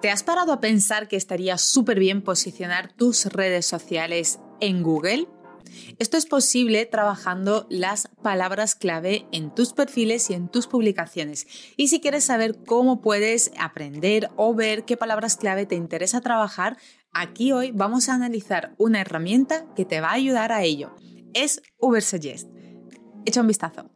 ¿Te has parado a pensar que estaría súper bien posicionar tus redes sociales en Google? Esto es posible trabajando las palabras clave en tus perfiles y en tus publicaciones. Y si quieres saber cómo puedes aprender o ver qué palabras clave te interesa trabajar, aquí hoy vamos a analizar una herramienta que te va a ayudar a ello. Es Ubersuggest. Echa un vistazo.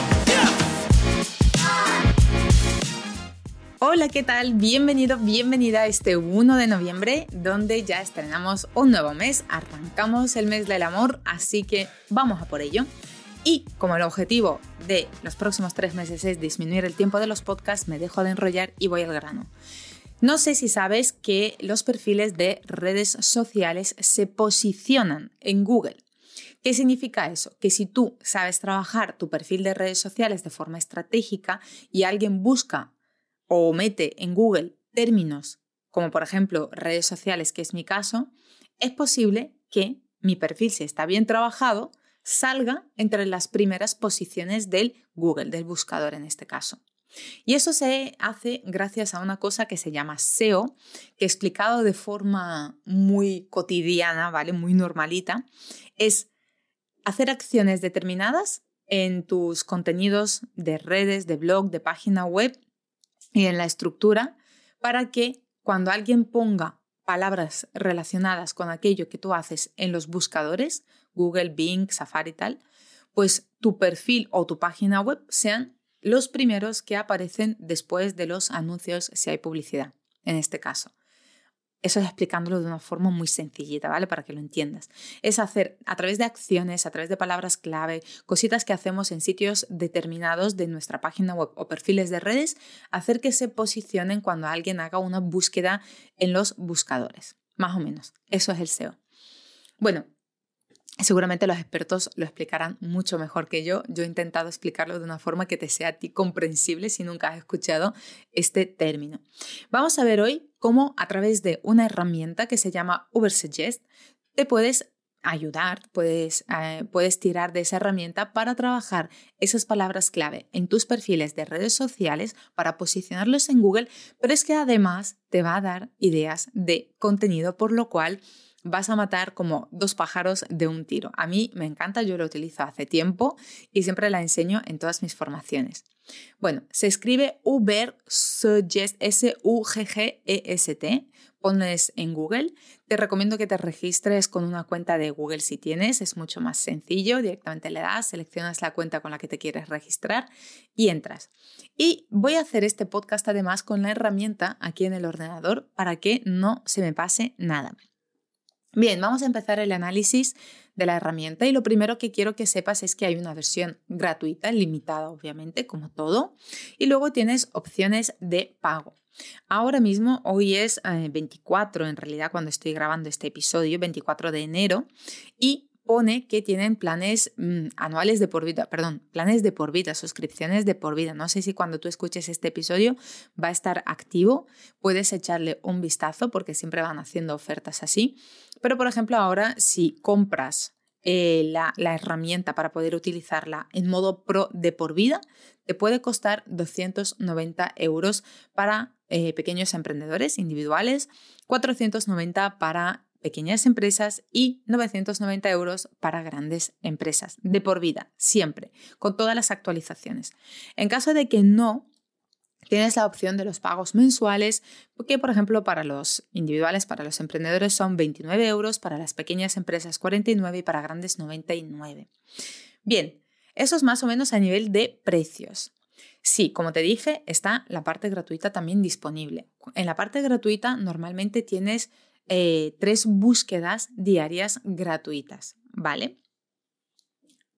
Hola, ¿qué tal? Bienvenido, bienvenida a este 1 de noviembre, donde ya estrenamos un nuevo mes, arrancamos el mes del amor, así que vamos a por ello. Y como el objetivo de los próximos tres meses es disminuir el tiempo de los podcasts, me dejo de enrollar y voy al grano. No sé si sabes que los perfiles de redes sociales se posicionan en Google. ¿Qué significa eso? Que si tú sabes trabajar tu perfil de redes sociales de forma estratégica y alguien busca o mete en Google términos como por ejemplo redes sociales, que es mi caso, es posible que mi perfil, si está bien trabajado, salga entre las primeras posiciones del Google, del buscador en este caso. Y eso se hace gracias a una cosa que se llama SEO, que explicado de forma muy cotidiana, ¿vale? Muy normalita, es hacer acciones determinadas en tus contenidos de redes, de blog, de página web y en la estructura para que cuando alguien ponga palabras relacionadas con aquello que tú haces en los buscadores, Google, Bing, Safari y tal, pues tu perfil o tu página web sean los primeros que aparecen después de los anuncios si hay publicidad, en este caso. Eso es explicándolo de una forma muy sencillita, ¿vale? Para que lo entiendas. Es hacer a través de acciones, a través de palabras clave, cositas que hacemos en sitios determinados de nuestra página web o perfiles de redes, hacer que se posicionen cuando alguien haga una búsqueda en los buscadores. Más o menos. Eso es el SEO. Bueno, Seguramente los expertos lo explicarán mucho mejor que yo. Yo he intentado explicarlo de una forma que te sea a ti comprensible si nunca has escuchado este término. Vamos a ver hoy cómo a través de una herramienta que se llama Ubersuggest te puedes ayudar, puedes, eh, puedes tirar de esa herramienta para trabajar esas palabras clave en tus perfiles de redes sociales para posicionarlos en Google, pero es que además te va a dar ideas de contenido, por lo cual vas a matar como dos pájaros de un tiro. A mí me encanta, yo lo utilizo hace tiempo y siempre la enseño en todas mis formaciones. Bueno, se escribe Uber Suggest, S-U-G-G-E-S-T. Pones en Google. Te recomiendo que te registres con una cuenta de Google si tienes, es mucho más sencillo. Directamente le das, seleccionas la cuenta con la que te quieres registrar y entras. Y voy a hacer este podcast además con la herramienta aquí en el ordenador para que no se me pase nada. Bien, vamos a empezar el análisis de la herramienta y lo primero que quiero que sepas es que hay una versión gratuita, limitada obviamente, como todo, y luego tienes opciones de pago. Ahora mismo, hoy es 24, eh, en realidad cuando estoy grabando este episodio, 24 de enero, y que tienen planes mm, anuales de por vida, perdón, planes de por vida, suscripciones de por vida. No sé si cuando tú escuches este episodio va a estar activo, puedes echarle un vistazo porque siempre van haciendo ofertas así. Pero por ejemplo ahora si compras eh, la, la, herramienta para poder utilizarla en modo pro de por vida, te puede costar 290 euros para eh, pequeños emprendedores individuales, 490 para pequeñas empresas y 990 euros para grandes empresas, de por vida, siempre, con todas las actualizaciones. En caso de que no, tienes la opción de los pagos mensuales, que por ejemplo para los individuales, para los emprendedores son 29 euros, para las pequeñas empresas 49 y para grandes 99. Bien, eso es más o menos a nivel de precios. Sí, como te dije, está la parte gratuita también disponible. En la parte gratuita normalmente tienes eh, tres búsquedas diarias gratuitas, ¿vale?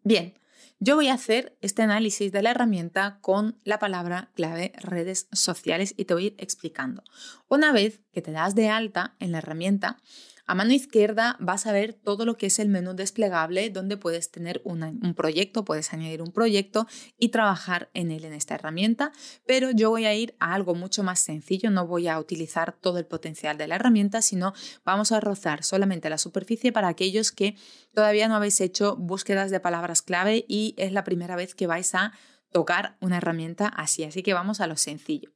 Bien, yo voy a hacer este análisis de la herramienta con la palabra clave redes sociales y te voy a ir explicando. Una vez que te das de alta en la herramienta, A mano izquierda vas a ver todo lo que es el menú desplegable donde puedes tener un proyecto, puedes añadir un proyecto y trabajar en él en esta herramienta, pero yo voy a ir a algo mucho más sencillo, no voy a utilizar todo el potencial de la herramienta, sino vamos a rozar solamente la superficie para aquellos que todavía no habéis hecho búsquedas de palabras clave y es la primera vez que vais a tocar una herramienta así, así que vamos a lo sencillo.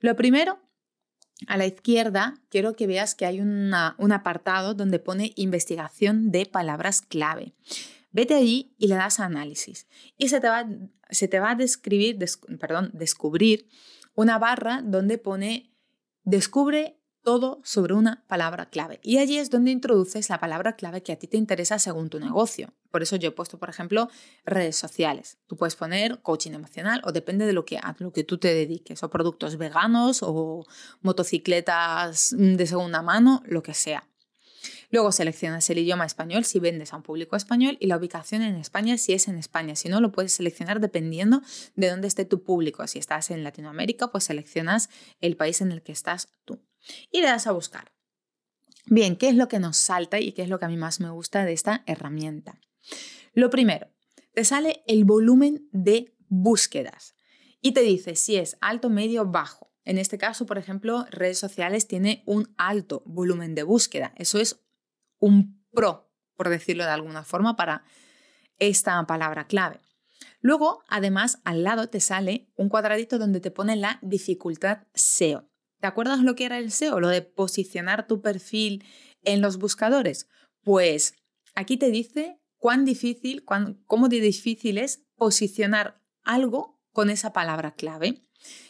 Lo primero a la izquierda quiero que veas que hay un apartado donde pone investigación de palabras clave. Vete allí y le das análisis. Y se te va, se te va a describir, perdón, descubrir una barra donde pone descubre todo sobre una palabra clave. Y allí es donde introduces la palabra clave que a ti te interesa según tu negocio. Por eso yo he puesto, por ejemplo, redes sociales. Tú puedes poner coaching emocional o depende de lo que, a lo que tú te dediques, o productos veganos o motocicletas de segunda mano, lo que sea. Luego seleccionas el idioma español si vendes a un público español y la ubicación en España si es en España. Si no, lo puedes seleccionar dependiendo de dónde esté tu público. Si estás en Latinoamérica, pues seleccionas el país en el que estás tú y le das a buscar. Bien, ¿qué es lo que nos salta y qué es lo que a mí más me gusta de esta herramienta? Lo primero, te sale el volumen de búsquedas y te dice si es alto, medio, bajo. En este caso, por ejemplo, redes sociales tiene un alto volumen de búsqueda. Eso es un pro, por decirlo de alguna forma, para esta palabra clave. Luego, además, al lado te sale un cuadradito donde te pone la dificultad SEO. ¿Te acuerdas lo que era el SEO? Lo de posicionar tu perfil en los buscadores. Pues aquí te dice cuán difícil, cómo de difícil es posicionar algo con esa palabra clave.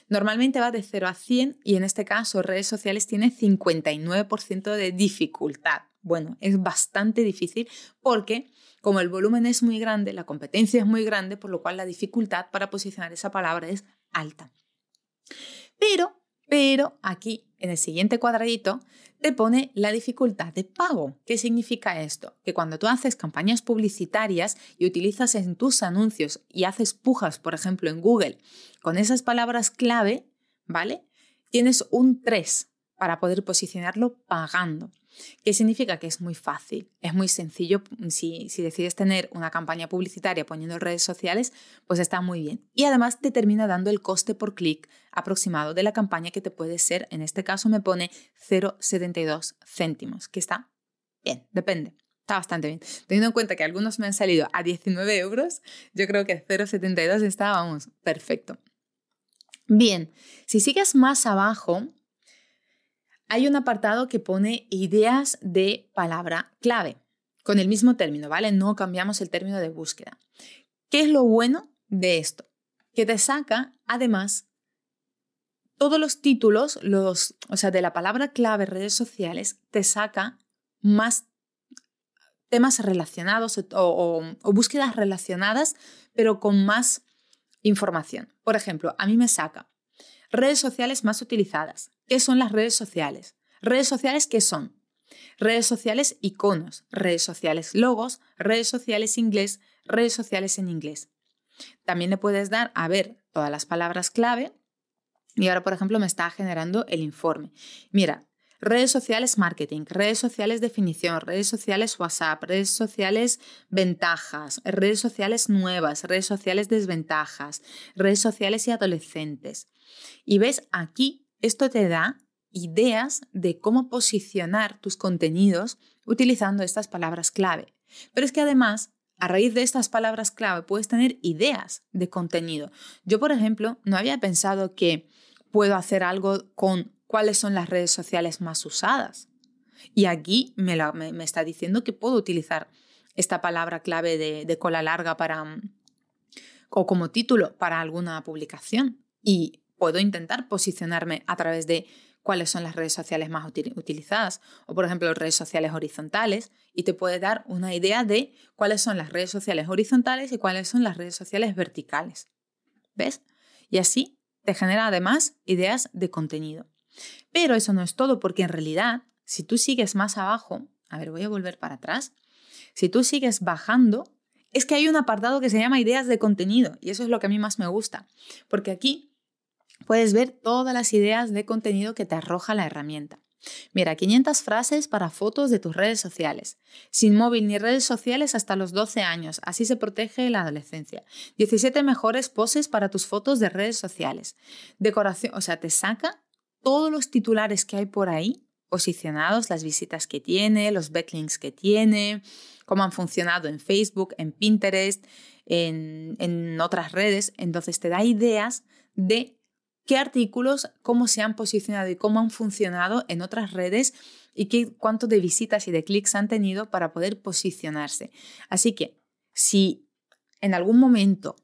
Normalmente va de 0 a 100 y en este caso redes sociales tiene 59% de dificultad. Bueno, es bastante difícil porque como el volumen es muy grande, la competencia es muy grande, por lo cual la dificultad para posicionar esa palabra es alta. Pero pero aquí, en el siguiente cuadradito, te pone la dificultad de pago. ¿Qué significa esto? Que cuando tú haces campañas publicitarias y utilizas en tus anuncios y haces pujas, por ejemplo, en Google, con esas palabras clave, ¿vale? Tienes un 3 para poder posicionarlo pagando. ¿Qué significa? Que es muy fácil, es muy sencillo. Si, si, decides tener una campaña publicitaria poniendo redes sociales, pues está muy bien. Y además te termina dando el coste por clic aproximado de la campaña que te puede ser, en este caso me pone 0,72 céntimos, que está bien, depende. Está bastante bien. Teniendo en cuenta que algunos me han salido a 19 euros, yo creo que 0,72 está, vamos, perfecto. Bien, si sigues más abajo, hay un apartado que pone ideas de palabra clave, con el mismo término, ¿vale? No cambiamos el término de búsqueda. ¿Qué es lo bueno de esto? Que te saca, además, todos los títulos, los, o sea, de la palabra clave redes sociales, te saca más temas relacionados o, o búsquedas relacionadas, pero con más información. Por ejemplo, a mí me saca redes sociales más utilizadas, ¿Qué son las redes sociales? ¿Redes sociales qué son? Redes sociales iconos, redes sociales logos, redes sociales inglés, redes sociales en inglés. También le puedes dar a ver todas las palabras clave y ahora, por ejemplo, me está generando el informe. Mira, redes sociales marketing, redes sociales definición, redes sociales WhatsApp, redes sociales ventajas, redes sociales nuevas, redes sociales desventajas, redes sociales y adolescentes. Y ves aquí esto te da ideas de cómo posicionar tus contenidos utilizando estas palabras clave. Pero es que además, a raíz de estas palabras clave, puedes tener ideas de contenido. Yo, por ejemplo, no había pensado que puedo hacer algo con cuáles son las redes sociales más usadas. Y aquí me, está diciendo que puedo utilizar esta palabra clave de, cola larga para o como título para alguna publicación. Y puedo intentar posicionarme a través de cuáles son las redes sociales más utilizadas o por ejemplo redes sociales horizontales y te puede dar una idea de cuáles son las redes sociales horizontales y cuáles son las redes sociales verticales. ¿Ves? Y así te genera además ideas de contenido. Pero eso no es todo porque en realidad si tú sigues más abajo, a ver, voy a volver para atrás, si tú sigues bajando, es que hay un apartado que se llama ideas de contenido y eso es lo que a mí más me gusta, porque aquí puedes ver todas las ideas de contenido que te arroja la herramienta. Mira, 500 frases para fotos de tus redes sociales. Sin móvil ni redes sociales hasta los 12 años, así se protege la adolescencia. 17 mejores poses para tus fotos de redes sociales. Decoración, o sea, te saca todos los titulares que hay por ahí posicionados, las visitas que tiene, los backlinks que tiene, cómo han funcionado en Facebook, en Pinterest, en, en otras redes. Entonces te da ideas de qué artículos, cómo se han posicionado y cómo han funcionado en otras redes y qué, cuánto de visitas y de clics han tenido para poder posicionarse. Así que si en algún momento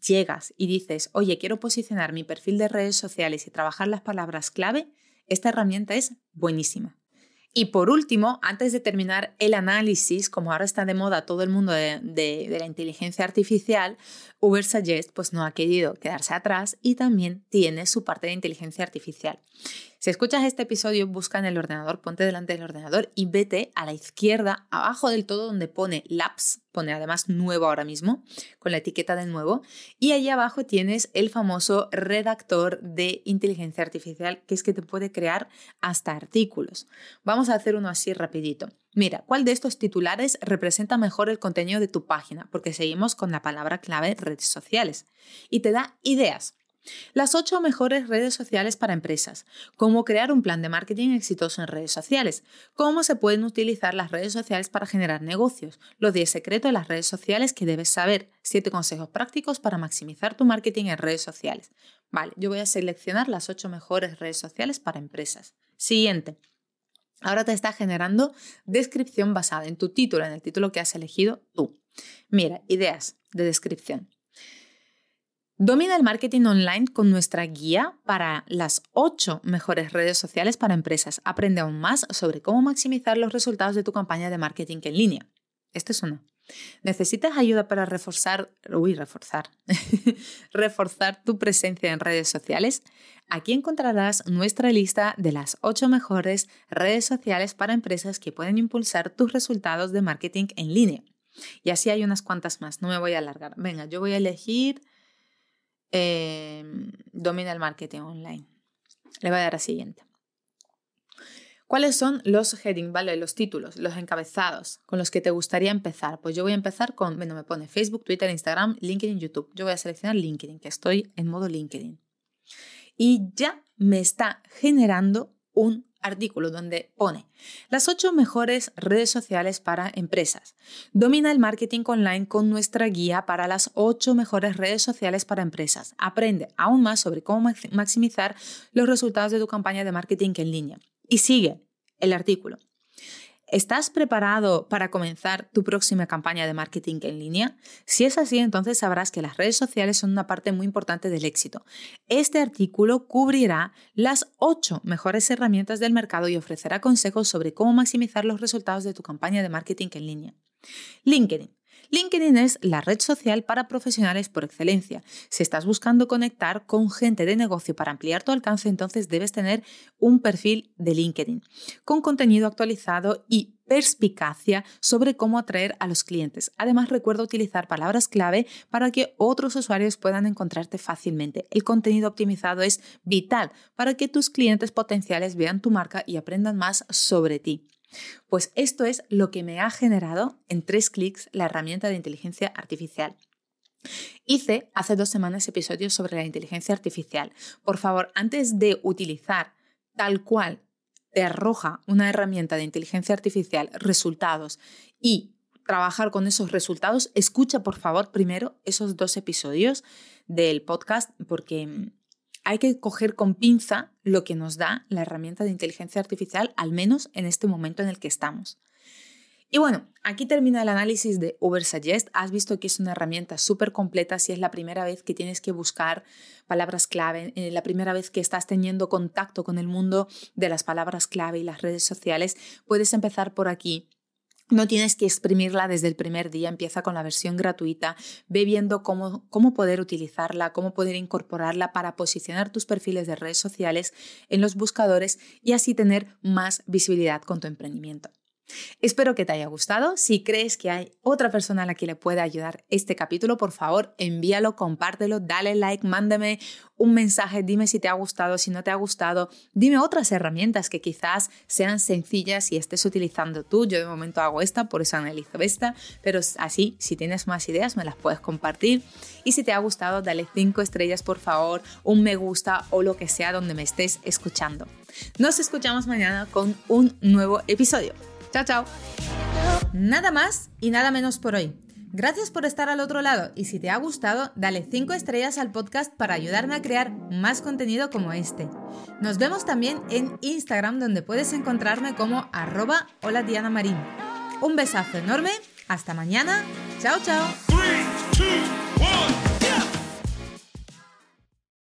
llegas y dices, oye, quiero posicionar mi perfil de redes sociales y trabajar las palabras clave, esta herramienta es buenísima. Y por último, antes de terminar el análisis, como ahora está de moda todo el mundo de, la inteligencia artificial, Ubersuggest pues no ha querido quedarse atrás y también tiene su parte de inteligencia artificial. Si escuchas este episodio, busca en el ordenador, ponte delante del ordenador y vete a la izquierda, abajo del todo donde pone Labs, pone además nuevo ahora mismo, con la etiqueta de nuevo, y ahí abajo tienes el famoso redactor de inteligencia artificial, que es que te puede crear hasta artículos. Vamos a hacer uno así rapidito. Mira, ¿cuál de estos titulares representa mejor el contenido de tu página? Porque seguimos con la palabra clave redes sociales. Y te da ideas. Las ocho mejores redes sociales para empresas. Cómo crear un plan de marketing exitoso en redes sociales. Cómo se pueden utilizar las redes sociales para generar negocios. Los 10 secretos de las redes sociales que debes saber. Siete consejos prácticos para maximizar tu marketing en redes sociales. Vale, yo voy a seleccionar las ocho mejores redes sociales para empresas. Siguiente. Ahora te está generando descripción basada en tu título, en el título que has elegido tú. Mira, ideas de descripción. Domina el marketing online con nuestra guía para las 8 mejores redes sociales para empresas. Aprende aún más sobre cómo maximizar los resultados de tu campaña de marketing en línea. Este es uno. ¿Necesitas ayuda para reforzar, uy, reforzar, reforzar tu presencia en redes sociales? Aquí encontrarás nuestra lista de las 8 mejores redes sociales para empresas que pueden impulsar tus resultados de marketing en línea. Y así hay unas cuantas más, no me voy a alargar. Venga, yo voy a elegir Em, domina el marketing online. Le voy a dar a siguiente. ¿Cuáles son los heading, vale, los títulos, los encabezados con los que te gustaría empezar? Pues yo voy a empezar con, bueno, me pone Facebook, Twitter, Instagram, LinkedIn, YouTube. Yo voy a seleccionar LinkedIn, que estoy en modo LinkedIn. Y ya me está generando un artículo donde pone las ocho mejores redes sociales para empresas. Domina el marketing online con nuestra guía para las ocho mejores redes sociales para empresas. Aprende aún más sobre cómo maximizar los resultados de tu campaña de marketing en línea. Y sigue el artículo. ¿Estás preparado para comenzar tu próxima campaña de marketing en línea? Si es así, entonces sabrás que las redes sociales son una parte muy importante del éxito. Este artículo cubrirá las 8 mejores herramientas del mercado y ofrecerá consejos sobre cómo maximizar los resultados de tu campaña de marketing en línea. LinkedIn. LinkedIn es la red social para profesionales por excelencia. Si estás buscando conectar con gente de negocio para ampliar tu alcance, entonces debes tener un perfil de LinkedIn con contenido actualizado y perspicacia sobre cómo atraer a los clientes. Además, recuerda utilizar palabras clave para que otros usuarios puedan encontrarte fácilmente. El contenido optimizado es vital para que tus clientes potenciales vean tu marca y aprendan más sobre ti. Pues esto es lo que me ha generado en tres clics la herramienta de inteligencia artificial. Hice hace dos semanas episodios sobre la inteligencia artificial. Por favor, antes de utilizar tal cual te arroja una herramienta de inteligencia artificial resultados y trabajar con esos resultados, escucha por favor primero esos dos episodios del podcast porque hay que coger con pinza lo que nos da la herramienta de inteligencia artificial, al menos en este momento en el que estamos. Y bueno, aquí termina el análisis de Ubersuggest. Has visto que es una herramienta súper completa si es la primera vez que tienes que buscar palabras clave, eh, la primera vez que estás teniendo contacto con el mundo de las palabras clave y las redes sociales. Puedes empezar por aquí no tienes que exprimirla desde el primer día, empieza con la versión gratuita, ve viendo cómo, cómo poder utilizarla, cómo poder incorporarla para posicionar tus perfiles de redes sociales en los buscadores y así tener más visibilidad con tu emprendimiento. Espero que te haya gustado. Si crees que hay otra persona a la que le pueda ayudar este capítulo, por favor, envíalo, compártelo, dale like, mándame un mensaje, dime si te ha gustado, si no te ha gustado, dime otras herramientas que quizás sean sencillas y estés utilizando tú. Yo de momento hago esta, por eso analizo esta, pero así, si tienes más ideas, me las puedes compartir. Y si te ha gustado, dale 5 estrellas, por favor, un me gusta o lo que sea donde me estés escuchando. Nos escuchamos mañana con un nuevo episodio. Chao, chao. Nada más y nada menos por hoy. Gracias por estar al otro lado y si te ha gustado, dale 5 estrellas al podcast para ayudarme a crear más contenido como este. Nos vemos también en Instagram donde puedes encontrarme como arroba hola Diana Marín. Un besazo enorme, hasta mañana, chao chao.